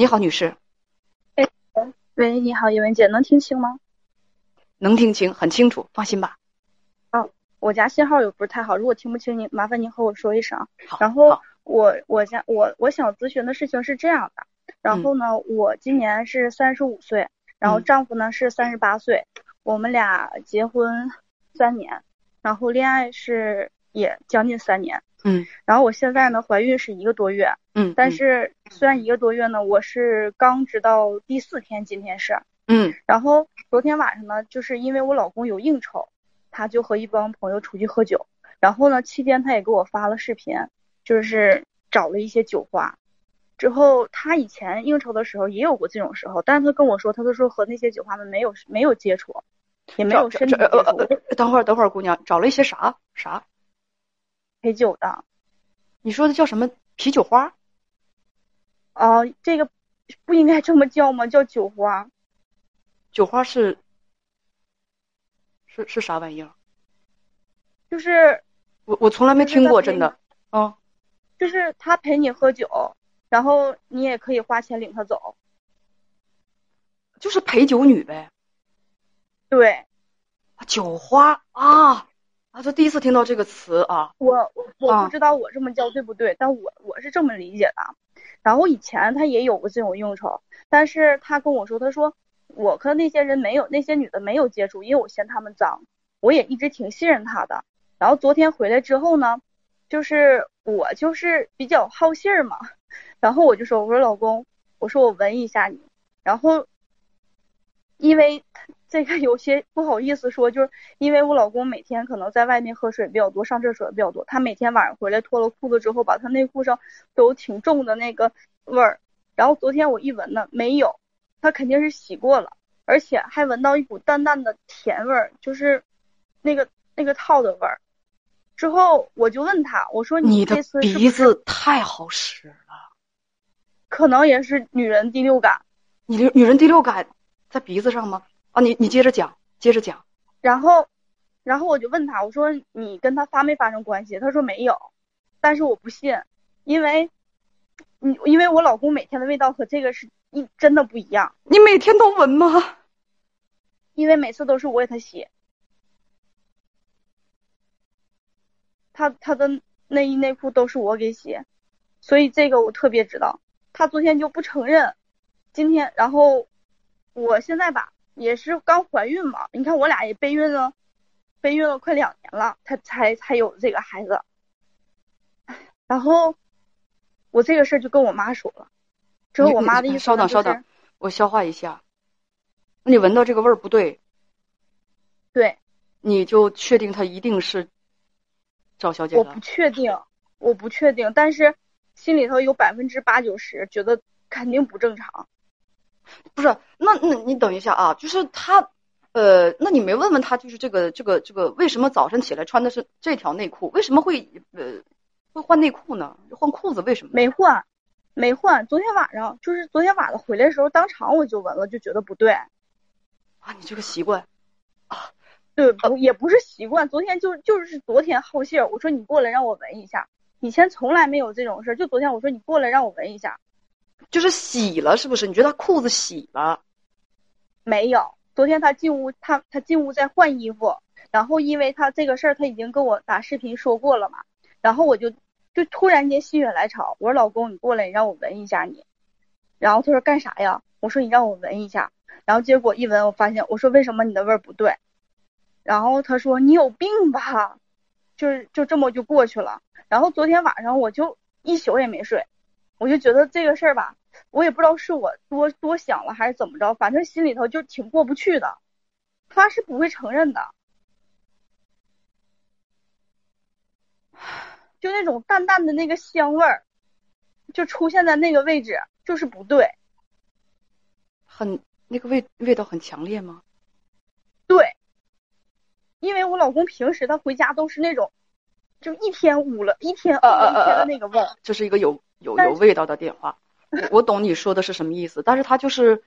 你好，女士，喂，你好，叶文姐，能听清吗？能听清，很清楚，放心吧。我家信号又不是太好，如果听不清，您麻烦您和我说一声。然后我我家我我想咨询的事情是这样的，然后呢，我今年是三十五岁，然后嗯丈夫呢是三十八岁，我们俩结婚三年，然后恋爱是也将近三年，嗯。然后我现在呢怀孕是一个多月，嗯，但嗯。是虽然一个多月呢，我是刚知道第四天，今天是，嗯。然后昨天晚上呢，就是因为我老公有应酬，他就和一帮朋友出去喝酒，然后呢，期间他也给我发了视频，就是找了一些酒花。之后他以前应酬的时候也有过这种时候，但是他跟我说，他都说和那些酒花们没有没有接触，也没有找身体接触，找呃呃，等会儿等会儿，姑娘，找了一些啥？啥？陪酒的。你说的叫什么啤酒花？哦、这个不应该这么叫吗？叫酒花。酒花是是是啥玩意儿？就是我我从来没听过，真的。嗯，就是他陪你喝酒，然后你也可以花钱领他走。就是陪酒女呗。对，酒花啊啊！这第一次听到这个词啊。我我我啊不知道我这么叫对不对，但我我是这么理解的。然后以前他也有过这种应酬，但是他跟我说，他说我和那些人没有那些女的没有接触，因为我嫌他们脏，我也一直挺信任他的。然后昨天回来之后呢，就是我就是比较好信儿嘛，然后我就说，我说老公，我说我闻一下你，然后因为这个有些不好意思说，就是因为我老公每天可能在外面喝水比较多，上厕所比较多，他每天晚上回来脱了裤子之后，把他内裤上都有挺重的那个味儿。然后昨天我一闻呢，没有，他肯定是洗过了，而且还闻到一股淡淡的甜味儿，就是那个那个套的味儿。之后我就问他，我说你的这次是不鼻子太好使了，可能也是女人第六感？你的女人第六感在鼻子上吗？啊，你你接着讲，接着讲。然后，然后我就问他，我说你跟他发没发生关系？他说没有，但是我不信，因为，你因为我老公每天的味道和这个是一真的不一样，你每天都闻吗？因为每次都是我给他洗，他他的内衣内裤都是我给洗，所以这个我特别知道。他昨天就不承认，今天然后我现在吧也是刚怀孕嘛，你看我俩也备孕了，备孕了快两年了，他才才有这个孩子。然后我这个事儿就跟我妈说了，之后我妈的意思稍等呢就是稍等，我消化一下。那你闻到这个味儿不对，对，你就确定她一定是赵小姐我不？确定，我不确定，但是心里头有百分之八九十觉得肯定不正常。不是，那那你等一下啊，就是他，呃，那你没问问他，就是这个这个这个，为什么早晨起来穿的是这条内裤？为什么会呃会换内裤呢？换裤子为什么？没换，没换。昨天晚上就是昨天晚上回来的时候，当场我就闻了，就觉得不对。啊，你这个习惯，啊对，不也不是习惯，昨天就就是昨天好信儿，我说你过来让我闻一下，以前从来没有这种事儿，就昨天我说你过来让我闻一下，就是洗了是不是？你觉得他裤子洗了？没有。昨天他进屋，他他进屋在换衣服，然后因为他这个事儿他已经跟我打视频说过了嘛，然后我就就突然间心血来潮，我说老公你过来，你让我闻一下你，然后他说干啥呀？我说你让我闻一下，然后结果一闻我发现，我说为什么你的味儿不对？然后他说你有病吧，就是就这么就过去了。然后昨天晚上我就一宿也没睡，我就觉得这个事儿吧，我也不知道是我多多想了还是怎么着，反正心里头就挺过不去的。他是不会承认的，就那种淡淡的那个香味儿，就出现在那个位置，就是不对。很那个味味道很强烈吗？对，因为我老公平时他回家都是那种，就一天捂了一天一天呃的那个味儿。这是一个有有有味道的电话，我我懂你说的是什么意思，但是他就是，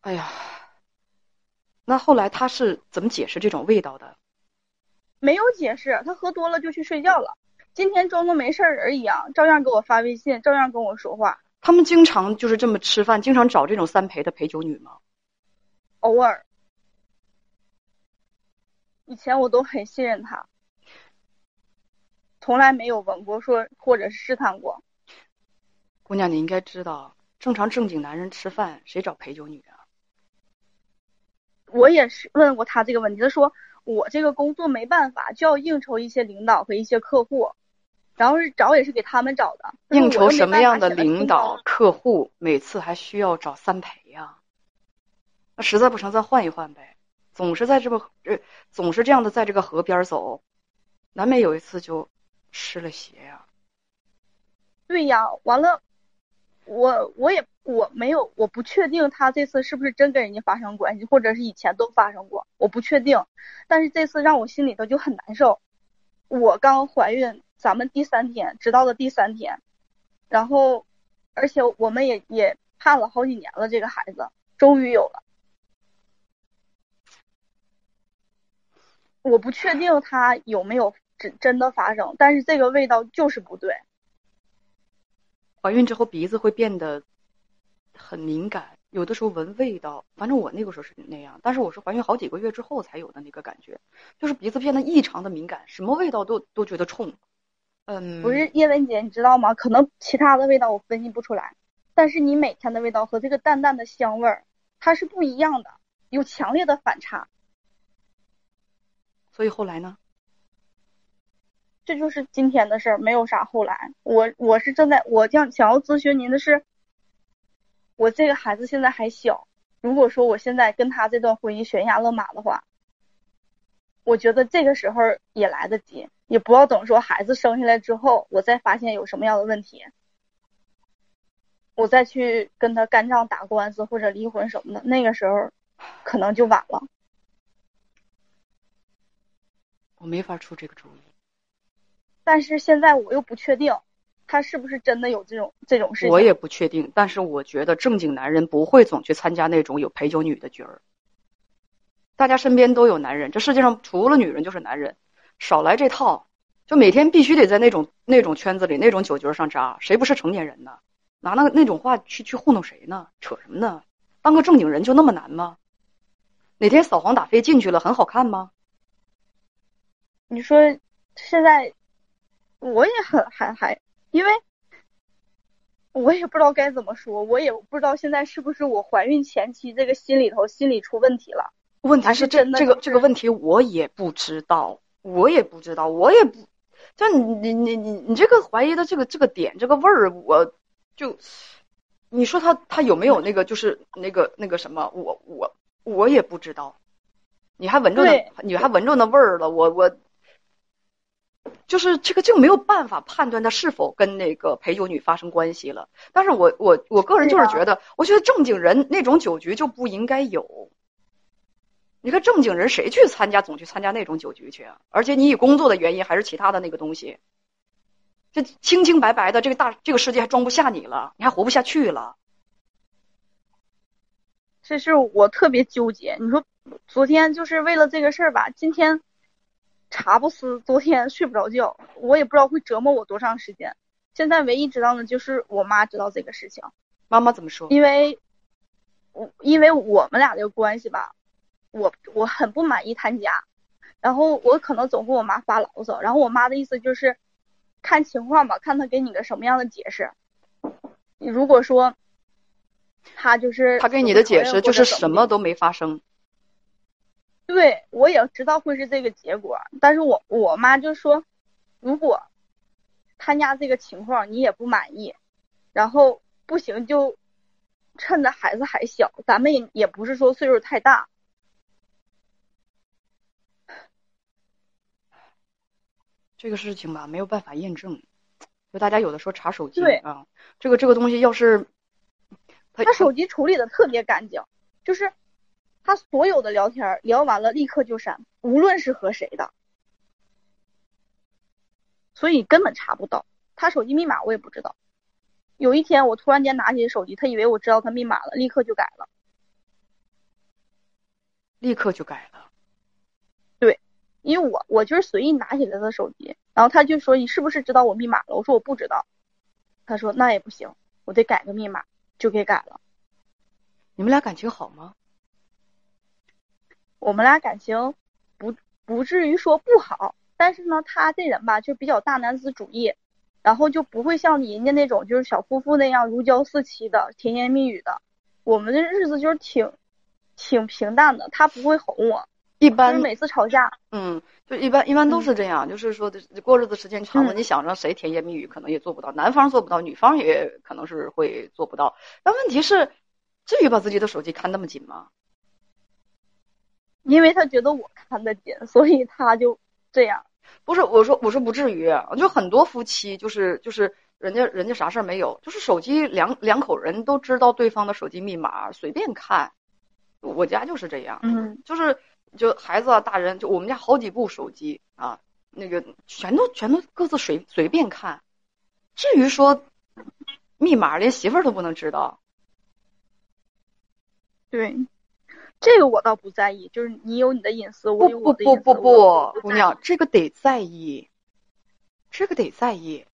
哎呀，那后来他是怎么解释这种味道的？没有解释，他喝多了就去睡觉了。今天装作没事人一样，照样给我发微信，照样跟我说话。他们经常就是这么吃饭，经常找这种三陪的陪酒女吗？偶尔。以前我都很信任他，从来没有问过说或者是试探过。姑娘，你应该知道，正常正经男人吃饭谁找陪酒女啊？我也是问过他这个问题，他说我这个工作没办法，就要应酬一些领导和一些客户，然后是找也是给他们找的。应酬什么样的领导客户，每次还需要找三陪呀？那实在不成，再换一换呗。总是在这个呃，总是这样的在这个河边走，难免有一次就湿了鞋呀。对呀，完了，我我也我没有，我不确定他这次是不是真跟人家发生关系，或者是以前都发生过，我不确定。但是这次让我心里头就很难受。我刚怀孕，咱们第三天直到的第三天，然后而且我们也也盼了好几年了，这个孩子终于有了。我不确定他有没有真真的发生，但是这个味道就是不对。怀孕之后鼻子会变得很敏感，有的时候闻味道，反正我那个时候是那样。但是我是怀孕好几个月之后才有的那个感觉，就是鼻子变得异常的敏感，什么味道都都觉得冲。嗯，不是叶文姐，你知道吗？可能其他的味道我分析不出来，但是你每天的味道和这个淡淡的香味儿，它是不一样的，有强烈的反差。所以后来呢？这就是今天的事儿，没有啥后来。我我是正在，我想想要咨询您的是，我这个孩子现在还小，如果说我现在跟他这段婚姻悬崖勒马的话，我觉得这个时候也来得及，也不要等说孩子生下来之后，我再发现有什么样的问题，我再去跟他干仗打官司或者离婚什么的，那个时候可能就晚了。我没法出这个主意，但是现在我又不确定，他是不是真的有这种这种事情。我也不确定，但是我觉得正经男人不会总去参加那种有陪酒女的局儿。大家身边都有男人，这世界上除了女人就是男人，少来这套。就每天必须得在那种那种圈子里、那种酒局上扎，谁不是成年人呢？拿那那种话去去糊弄谁呢？扯什么呢？当个正经人就那么难吗？哪天扫黄打非进去了，很好看吗？你说现在我也很还还，因为我也不知道该怎么说，我也不知道现在是不是我怀孕前期这个心里头心理出问题了。问题是这这个这个问题我也不知道，我也不知道，我也不就你你你你你这个怀疑的这个这个点这个味儿，我就你说他他有没有那个就是那个那个什么，我我我也不知道。你还闻着呢，你还闻着那味儿了，我我。就是这个就没有办法判断他是否跟那个陪酒女发生关系了。但是我我我个人就是觉得，我觉得正经人那种酒局就不应该有。你看正经人谁去参加，总去参加那种酒局去啊？而且你以工作的原因还是其他的那个东西，这清清白白的这个大这个世界还装不下你了，你还活不下去了。这是我特别纠结。你说昨天就是为了这个事儿吧，今天。茶不思，昨天睡不着觉，我也不知道会折磨我多长时间。现在唯一知道的就是我妈知道这个事情。妈妈怎么说？因为，我因为我们俩这个关系吧，我我很不满意他家，然后我可能总跟我妈发牢骚，然后我妈的意思就是，看情况吧，看他给你个什么样的解释。如果说，他就是他给你的解释就是什么都没发生。对，我也知道会是这个结果，但是我我妈就说，如果他家这个情况你也不满意，然后不行就趁着孩子还小，咱们也也不是说岁数太大，这个事情吧没有办法验证，就大家有的时候查手机啊，这个这个东西要是他手机处理的特别干净，就是。他所有的聊天聊完了立刻就删，无论是和谁的，所以根本查不到他手机密码，我也不知道。有一天我突然间拿起手机，他以为我知道他密码了，立刻就改了，立刻就改了。对，因为我我就是随意拿起来他的手机，然后他就说你是不是知道我密码了？我说我不知道。他说那也不行，我得改个密码，就给改了。你们俩感情好吗？我们俩感情不不至于说不好，但是呢，他这人吧就比较大男子主义，然后就不会像人家那种就是小夫妇那样如胶似漆的甜言蜜语的。我们的日子就是挺挺平淡的，他不会哄我，一般就是每次吵架，嗯，就一般一般都是这样，就是说的过日子时间长了，嗯你想着谁甜言蜜语，可能也做不到，男方做不到，女方也可能是会做不到。但问题是，至于把自己的手机看那么紧吗？因为他觉得我看得紧，所以他就这样。不是，我说我说不至于，就很多夫妻就是就是人家人家啥事儿没有，就是手机两两口人都知道对方的手机密码，随便看。我家就是这样，嗯，就是就孩子啊大人，就我们家好几部手机啊，那个全都全都各自随随便看。至于说密码，连媳妇儿都不能知道。对，这个我倒不在意，就是你有你的隐私，我不不有我的隐私。不不不不不，姑娘，这个得在意，这个得在意。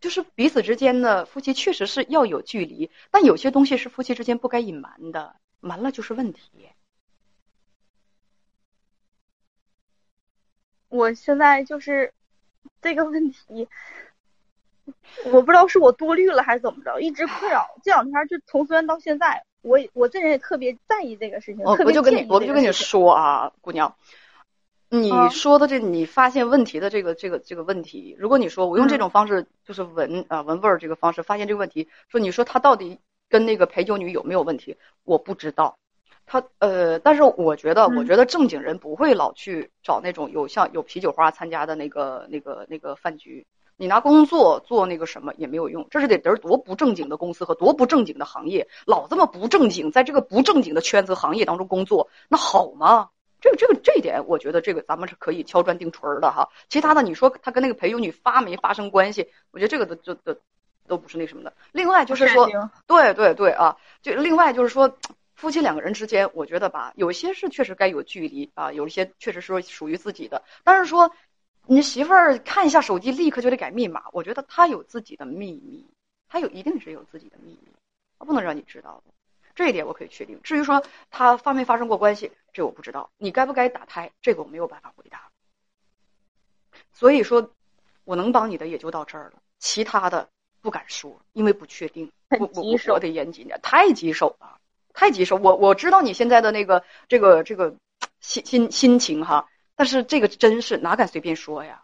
就是彼此之间的夫妻确实是要有距离，但有些东西是夫妻之间不该隐瞒的，瞒了就是问题。我现在就是这个问题，我不知道是我多虑了还是怎么着，一直困扰。这两天就从昨天到现在，我我这人也特别在意这个事情，我特别我就跟你，我就跟你说啊，姑娘，你啊说的这你发现问题的这个这个这个问题，如果你说我用这嗯种方式，就是闻啊闻味儿这个方式发现这个问题，说你说他到底跟那个陪酒女有没有问题，我不知道。他呃，但是我觉得，我嗯觉得正经人不会老去找那种有像有啤酒花参加的那个那个那个饭局。你拿工作做那个什么也没有用，这是得得多不正经的公司和多不正经的行业，老这么不正经，在这个不正经的圈子行业当中工作，那好吗？这个这个这一点，我觉得这个咱们是可以敲砖定锤儿的哈。其他的，你说他跟那个陪酒女发没发生关系，我觉得这个都都都都不是那什么的。另外就是说对对对啊，就另外就是说，夫妻两个人之间，我觉得吧，有些是确实该有距离啊，有一些确实是属于自己的。但是说，你媳妇儿看一下手机，立刻就得改密码，我觉得她有自己的秘密，她有一定是有自己的秘密，她不能让你知道的。这一点我可以确定。至于说她发没发生过关系，这我不知道。你该不该打胎，这个我没有办法回答。所以说，我能帮你的也就到这儿了，其他的不敢说，因为不确定。很我我棘手我得严谨点，太棘手了，太棘手。我我知道你现在的那个这个这个心心心情哈，但是这个真是哪敢随便说呀？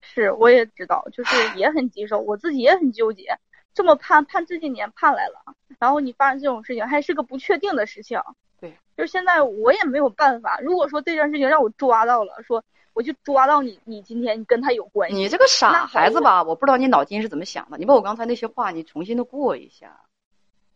是我也知道，就是也很棘手，我自己也很纠结。这么盼盼这些年盼来了，然后你发生这种事情，还是个不确定的事情。对，就是现在我也没有办法。如果说这件事情让我抓到了，说我就抓到你，你今天你跟他有关系，你这个傻孩子吧，我不知道你脑筋是怎么想的。你把我刚才那些话，你重新的过一下。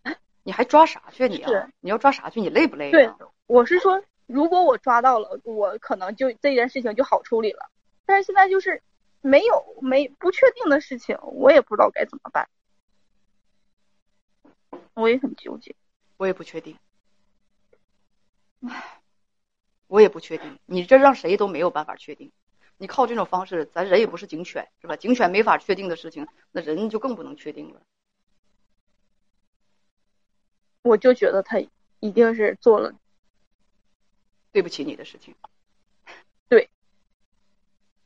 你还抓啥去你啊是？你要抓啥去？你累不累对啊？我是说，如果我抓到了，我可能就这件事情就好处理了。但是现在就是没有没不确定的事情，我也不知道该怎么办，我也很纠结。我也不确定。唉，我也不确定。你这让谁都没有办法确定。你靠这种方式，咱人也不是警犬，是吧？警犬没法确定的事情，那人就更不能确定了。我就觉得他一定是做了，对不起你的事情。对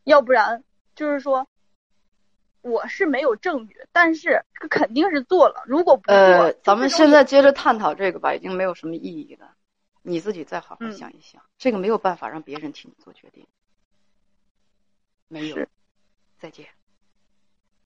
要不然就是说，我是没有证据，但是这个肯定是做了。如果不，呃，咱们现在接着探讨这个吧，已经没有什么意义了。你自己再好好嗯想一想，这个没有办法让别人替你做决定。没有，再见。